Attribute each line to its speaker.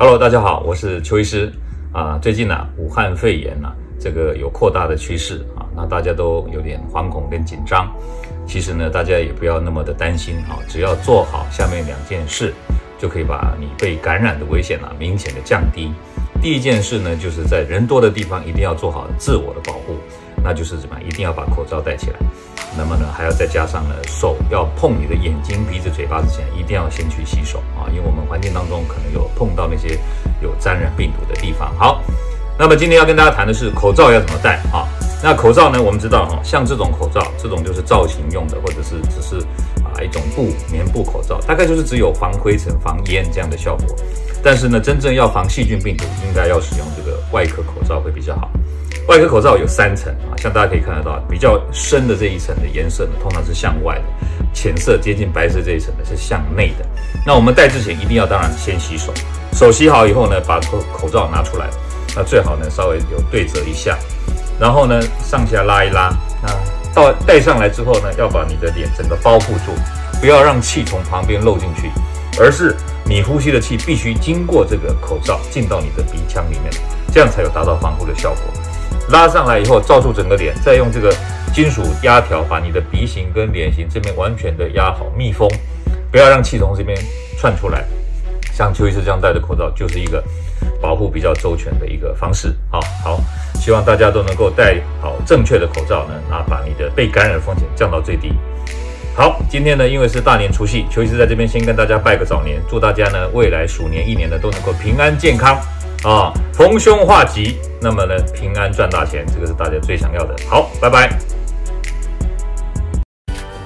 Speaker 1: Hello，大家好，我是邱医师啊。最近呢、武汉肺炎呢、啊，这个有扩大的趋势啊，那大家都有点惶恐跟紧张。其实呢，大家也不要那么的担心啊，只要做好下面两件事，就可以把你被感染的危险啊明显的降低。第一件事呢，就是在人多的地方一定要做好自我的保护，那就是什么？一定要把口罩戴起来。那么呢，还要再加上呢，手要碰你的眼睛、鼻子、嘴巴之前，一定要先去洗手啊，因为我们环碰到那些有沾染病毒的地方。好，那么今天要跟大家谈的是口罩要怎么戴啊？那口罩呢，我们知道哈，像这种口罩，这种就是造型用的，或者是只是啊一种布棉布口罩，大概就是只有防灰尘、防烟这样的效果。但是呢，真正要防细菌病毒，应该要使用这个外科口罩会比较好。外科口罩有三层啊，像大家可以看得到，比较深的这一层的颜色呢，通常是向外的；浅色接近白色这一层呢是向内的。那我们戴之前一定要当然先洗手，手洗好以后呢，把口口罩拿出来，那最好呢稍微有对折一下，然后呢上下拉一拉，那到戴上来之后呢，要把你的脸整个包覆住，不要让气从旁边漏进去，而是你呼吸的气必须经过这个口罩进到你的鼻腔里面，这样才有达到防护的效果。拉上来以后，罩住整个脸，再用这个金属压条把你的鼻型跟脸型这边完全的压好密封，不要让气从这边窜出来。像邱医师这样戴的口罩，就是一个保护比较周全的一个方式。好，好，希望大家都能够戴好正确的口罩呢，那把你的被感染风险降到最低。好，今天呢，因为是大年除夕，邱医师在这边先跟大家拜个早年，祝大家呢未来鼠年一年呢都能够平安健康。啊，逢凶化吉，那么呢，平安赚大钱，这个是大家最想要的。好，拜拜。